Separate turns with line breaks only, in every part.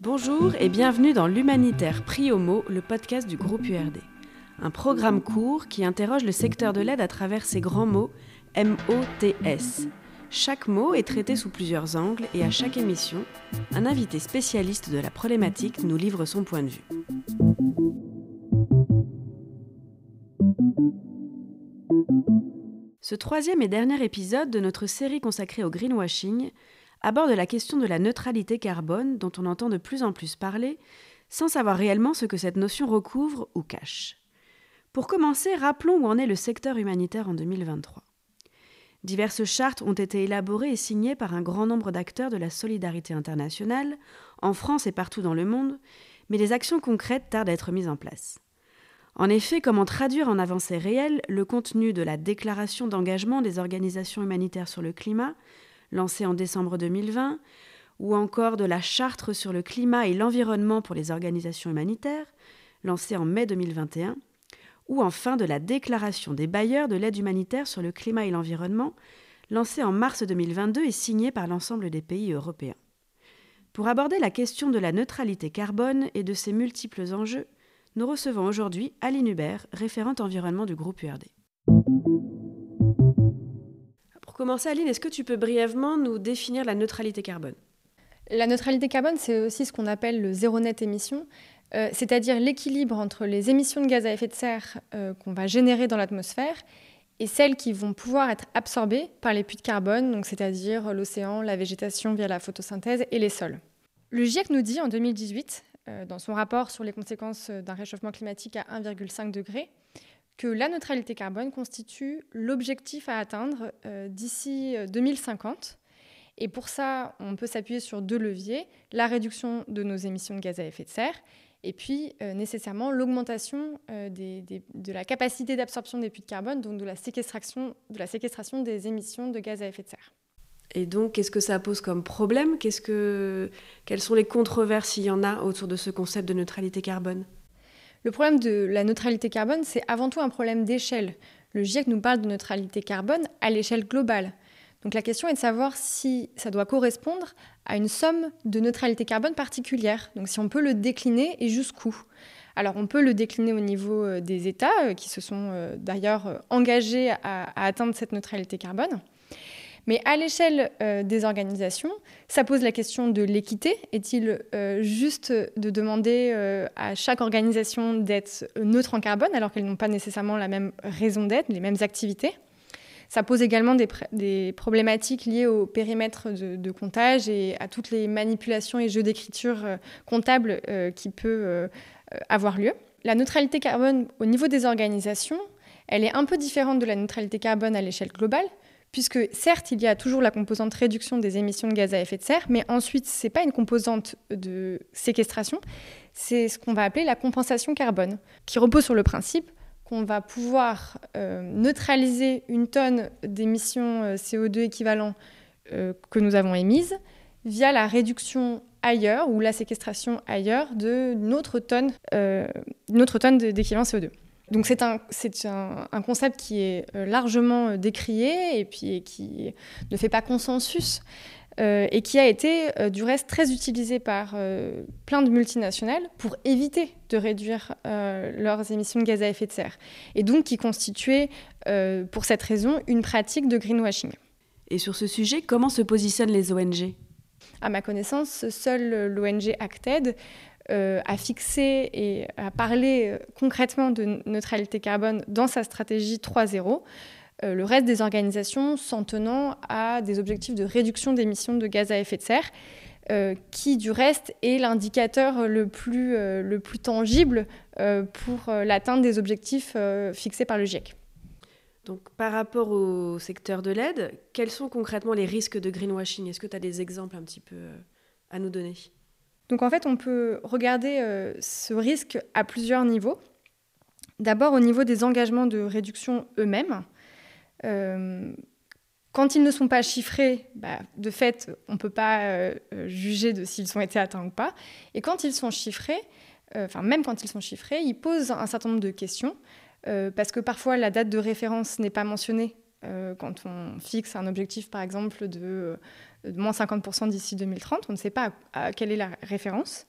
Bonjour et bienvenue dans l'Humanitaire Prix Homo, le podcast du groupe URD. Un programme court qui interroge le secteur de l'aide à travers ses grands mots M-O-T-S. Chaque mot est traité sous plusieurs angles et à chaque émission, un invité spécialiste de la problématique nous livre son point de vue. Ce troisième et dernier épisode de notre série consacrée au greenwashing aborde la question de la neutralité carbone dont on entend de plus en plus parler sans savoir réellement ce que cette notion recouvre ou cache. Pour commencer, rappelons où en est le secteur humanitaire en 2023. Diverses chartes ont été élaborées et signées par un grand nombre d'acteurs de la solidarité internationale, en France et partout dans le monde, mais les actions concrètes tardent à être mises en place. En effet, comment traduire en avancée réelle le contenu de la déclaration d'engagement des organisations humanitaires sur le climat, lancée en décembre 2020, ou encore de la charte sur le climat et l'environnement pour les organisations humanitaires, lancée en mai 2021, ou enfin de la déclaration des bailleurs de l'aide humanitaire sur le climat et l'environnement, lancée en mars 2022 et signée par l'ensemble des pays européens. Pour aborder la question de la neutralité carbone et de ses multiples enjeux, nous recevons aujourd'hui Aline Hubert, référente environnement du groupe URD. Pour commencer, Aline, est-ce que tu peux brièvement nous définir la neutralité carbone?
La neutralité carbone, c'est aussi ce qu'on appelle le zéro net émission, euh, c'est-à-dire l'équilibre entre les émissions de gaz à effet de serre euh, qu'on va générer dans l'atmosphère et celles qui vont pouvoir être absorbées par les puits de carbone, donc c'est-à-dire l'océan, la végétation via la photosynthèse et les sols. Le GIEC nous dit en 2018, euh, dans son rapport sur les conséquences d'un réchauffement climatique à 1,5 degré, que la neutralité carbone constitue l'objectif à atteindre d'ici 2050 et pour ça, on peut s'appuyer sur deux leviers, la réduction de nos émissions de gaz à effet de serre et puis euh, nécessairement l'augmentation euh, de la capacité d'absorption des puits de carbone, donc de la séquestration des émissions de gaz à effet de serre.
Et donc, qu'est-ce que ça pose comme problème Quelles sont les controverses, s'il y en a, autour de ce concept de neutralité carbone
Le problème de la neutralité carbone, c'est avant tout un problème d'échelle. Le GIEC nous parle de neutralité carbone à l'échelle globale. Donc la question est de savoir si ça doit correspondre à une somme de neutralité carbone particulière. Donc si on peut le décliner et jusqu'où. Alors on peut le décliner au niveau euh, des États euh, qui se sont euh, d'ailleurs engagés à, atteindre cette neutralité carbone. Mais à l'échelle des organisations, ça pose la question de l'équité. Est-il juste de demander à chaque organisation d'être neutre en carbone alors qu'elles n'ont pas nécessairement la même raison d'être, les mêmes activités? Ça pose également des, problématiques liées au périmètre de, comptage et à toutes les manipulations et jeux d'écriture euh, comptables euh, qui euh, avoir lieu. La neutralité carbone au niveau des organisations, elle est un peu différente de la neutralité carbone à l'échelle globale, puisque certes, il y a toujours la composante réduction des émissions de gaz à effet de serre, mais ensuite, ce n'est pas une composante de séquestration, c'est ce qu'on va appeler la compensation carbone, qui repose sur le principe qu'on va pouvoir euh, neutraliser une tonne d'émissions euh, CO2 équivalent euh, que nous avons émises via la réduction ailleurs ou la séquestration ailleurs tonne, notre tonne d'équivalent CO2. Donc c'est un, un, un, concept qui est largement décrié et puis qui ne fait pas consensus. Euh, et qui a été euh, du reste très utilisé par euh, plein de multinationales pour éviter de réduire leurs émissions de gaz à effet de serre, et donc qui constituait pour cette raison une pratique de greenwashing.
Et sur ce sujet, comment se positionnent les ONG
À ma connaissance, seule l'ONG Acted a fixé et a parlé concrètement de neutralité carbone dans sa stratégie 3.0. Euh, le reste des organisations s'en tenant à des objectifs de réduction d'émissions de gaz à effet de serre, euh, qui du reste est l'indicateur le, plus, euh, le plus tangible pour l'atteinte des objectifs fixés par le GIEC.
Donc par rapport au secteur de l'aide, quels sont concrètement les risques de greenwashing? Est-ce que tu as des exemples un petit peu à nous donner?
Donc en fait, on peut regarder ce risque à plusieurs niveaux. D'abord au niveau des engagements de réduction eux-mêmes. Euh, quand ils ne sont pas chiffrés, bah, de fait, on ne peut pas euh, juger de s'ils ont été atteints ou pas. Et quand ils sont chiffrés, euh, enfin même quand ils sont chiffrés, ils posent un certain nombre de questions, parce que parfois la date de référence n'est pas mentionnée quand on fixe un objectif, par exemple, de, moins 50% d'ici 2030. On ne sait pas quelle est la référence.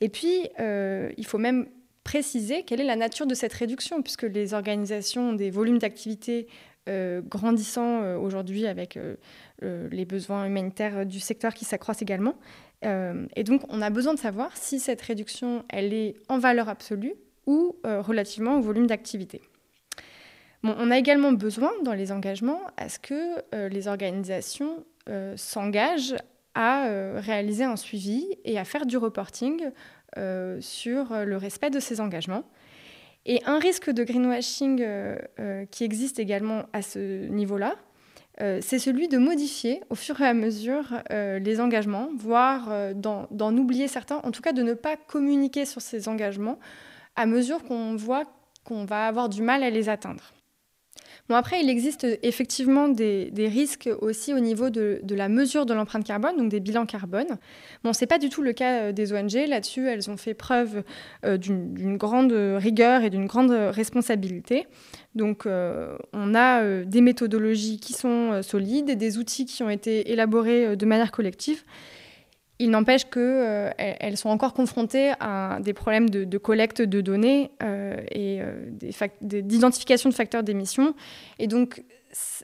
Et puis, il faut même préciser quelle est la nature de cette réduction, puisque les organisations ont des volumes d'activité euh, grandissant euh, aujourd'hui avec euh, les besoins humanitaires du secteur qui s'accroissent également. et donc, on a besoin de savoir si cette réduction, elle est en valeur absolue ou relativement au volume d'activité. On a également besoin, dans les engagements, à ce que les organisations s'engagent à réaliser un suivi et à faire du reporting euh, sur le respect de ces engagements. Et un risque de greenwashing euh, euh, qui existe également à ce niveau-là, c'est celui de modifier au fur et à mesure les engagements, voire d'en oublier certains, en tout cas de ne pas communiquer sur ces engagements à mesure qu'on voit qu'on va avoir du mal à les atteindre. Bon, après, il existe effectivement des, risques aussi au niveau de, la mesure de l'empreinte carbone, donc des bilans carbone. Bon, ce n'est pas du tout le cas euh, des ONG. Là-dessus, elles ont fait preuve euh, d'une grande rigueur et d'une grande responsabilité. Donc, euh, on a des méthodologies qui sont solides et des outils qui ont été élaborés de manière collective. Il n'empêche qu'elles euh, sont encore confrontées à des problèmes de, collecte de données euh, et euh, d'identification de facteurs d'émission. Et donc,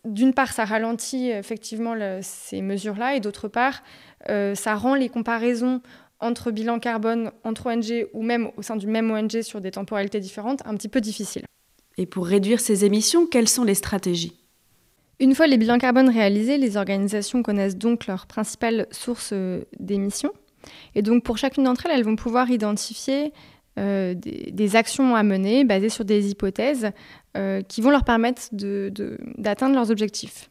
d'une part, ça ralentit effectivement ces mesures-là, et d'autre part, ça rend les comparaisons entre bilan carbone, entre ONG ou même au sein du même ONG sur des temporalités différentes un petit peu difficiles.
Et pour réduire ces émissions, quelles sont les stratégies?
Une fois les bilans carbone réalisés, les organisations connaissent donc leur principale source euh, d'émissions. Et donc pour chacune d'entre elles, elles vont pouvoir identifier euh, des, actions à mener basées sur des hypothèses euh, qui vont leur permettre d'atteindre leurs objectifs.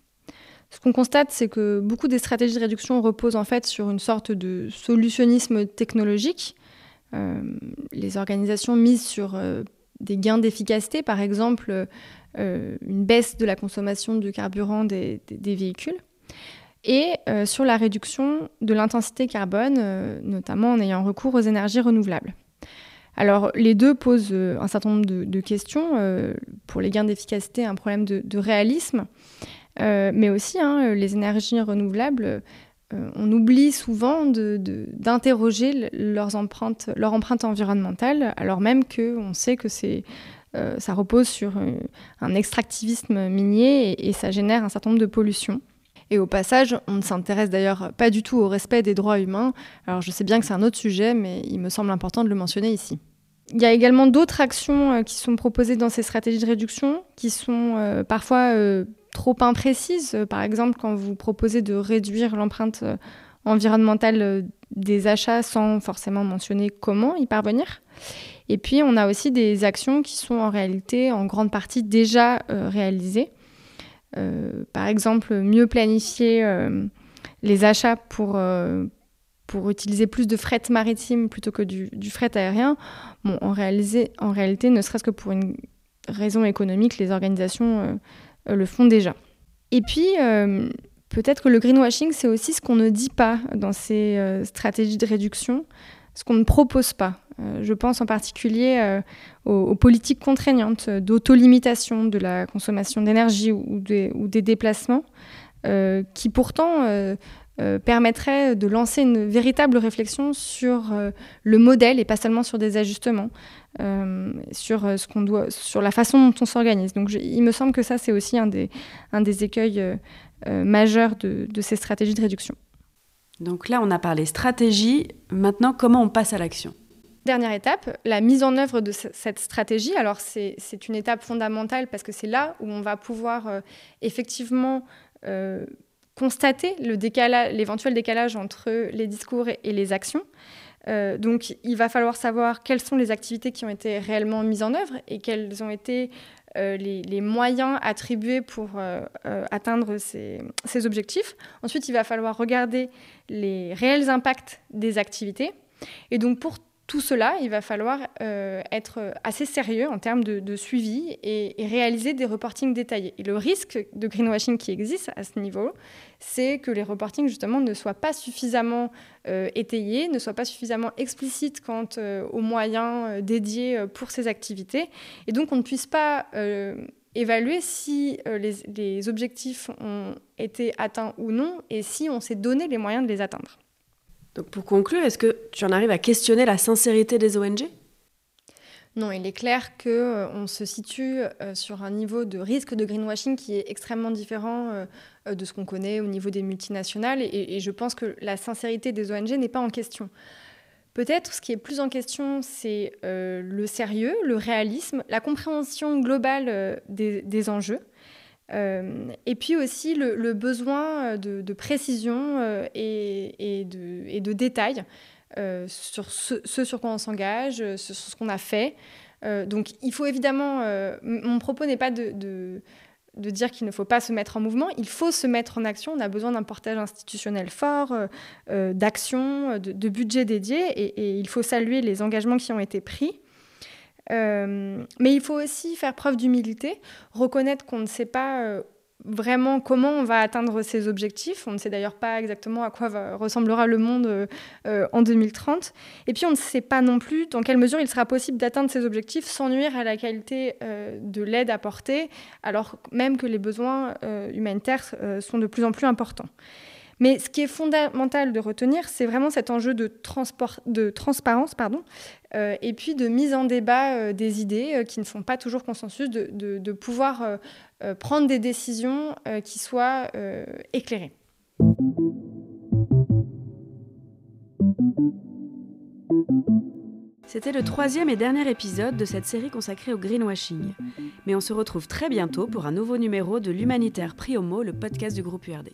Ce qu'on constate, c'est que beaucoup des stratégies de réduction reposent en fait sur une sorte de solutionnisme technologique. les organisations misent sur des gains d'efficacité, par exemple une baisse de la consommation de carburant des, véhicules, et euh, sur la réduction de l'intensité carbone, euh, notamment en ayant recours aux énergies renouvelables. Alors les deux posent un certain nombre de, questions. pour les gains d'efficacité, un problème de, réalisme, mais aussi hein, les énergies renouvelables on oublie souvent d'interroger leur empreinte environnementale, alors même qu'on sait que c'est euh, ça repose sur euh, un extractivisme minier et, ça génère un certain nombre de pollutions. Et au passage, on ne s'intéresse d'ailleurs pas du tout au respect des droits humains. Alors je sais bien que c'est un autre sujet, mais il me semble important de le mentionner ici. Il y a également d'autres actions euh, qui sont proposées dans ces stratégies de réduction, qui sont parfois trop imprécises. Par exemple, quand vous proposez de réduire l'empreinte environnementale des achats sans forcément mentionner comment y parvenir. Et puis, on a aussi des actions qui sont en réalité en grande partie déjà euh, réalisées. Euh, par exemple, mieux planifier euh, les achats pour, pour utiliser plus de fret maritime plutôt que du, fret aérien. En, en réalité, ne serait-ce que pour une raison économique, les organisations le font déjà. Et puis, peut-être que le greenwashing, c'est aussi ce qu'on ne dit pas dans ces stratégies de réduction, ce qu'on ne propose pas. Euh, je pense en particulier euh, aux, politiques contraignantes d'autolimitation de la consommation d'énergie ou, des déplacements, euh, qui pourtant permettraient de lancer une véritable réflexion sur le modèle et pas seulement sur des ajustements, sur, la façon dont on s'organise. Donc il me semble que ça, c'est aussi un des, écueils majeurs de ces stratégies de réduction.
Donc là, on a parlé stratégie. Maintenant, comment on passe à l'action
Dernière étape, la mise en œuvre de cette stratégie. Alors c'est une étape fondamentale parce que c'est là où on va pouvoir euh, effectivement euh, constater l'éventuel décalage entre les discours et, les actions. Euh, donc il va falloir savoir quelles sont les activités qui ont été réellement mises en œuvre et quels ont été les, moyens attribués pour atteindre ces, ces objectifs. Ensuite, il va falloir regarder les réels impacts des activités. Et donc pour tout cela, il va falloir euh, être assez sérieux en termes de, suivi et, réaliser des reportings détaillés. Le risque de greenwashing qui existe à ce niveau, c'est que les reportings justement ne soient pas suffisamment euh, étayés, ne soient pas suffisamment explicites quant euh, aux moyens dédiés pour ces activités, et donc on ne puisse pas évaluer si les, objectifs ont été atteints ou non et si on s'est donné les moyens de les atteindre.
Donc pour conclure, est-ce que tu en arrives à questionner la sincérité des ONG
non, il est clair qu'on euh, se situe euh, sur un niveau de risque de greenwashing qui est extrêmement différent euh, de ce qu'on connaît au niveau des multinationales et, je pense que la sincérité des ONG n'est pas en question. Peut-être ce qui est plus en question, c'est le sérieux, le réalisme, la compréhension globale des, enjeux. Et puis aussi le, besoin de, précision et, de, et, de, détails euh, sur ce, sur quoi on s'engage, euh, sur ce qu'on a fait. Euh, donc il faut évidemment, mon propos n'est pas de, de, dire qu'il ne faut pas se mettre en mouvement, il faut se mettre en action, on a besoin d'un portage institutionnel fort, d'action, de, budget dédié, et, il faut saluer les engagements qui ont été pris. Mais il faut aussi faire preuve d'humilité, reconnaître qu'on ne sait pas vraiment comment on va atteindre ces objectifs. On ne sait d'ailleurs pas exactement à quoi ressemblera le monde euh, euh, en 2030. Et puis on ne sait pas non plus dans quelle mesure il sera possible d'atteindre ces objectifs sans nuire à la qualité euh, de l'aide apportée, alors même que les besoins humanitaires sont de plus en plus importants. Mais ce qui est fondamental de retenir, c'est vraiment cet enjeu de, transparence pardon, euh, et puis de mise en débat euh, des idées euh, qui ne font pas toujours consensus, de, pouvoir prendre des décisions qui soient éclairées.
C'était le troisième et dernier épisode de cette série consacrée au greenwashing. Mais on se retrouve très bientôt pour un nouveau numéro de l'Humanitaire Prix Homo, le podcast du groupe URD.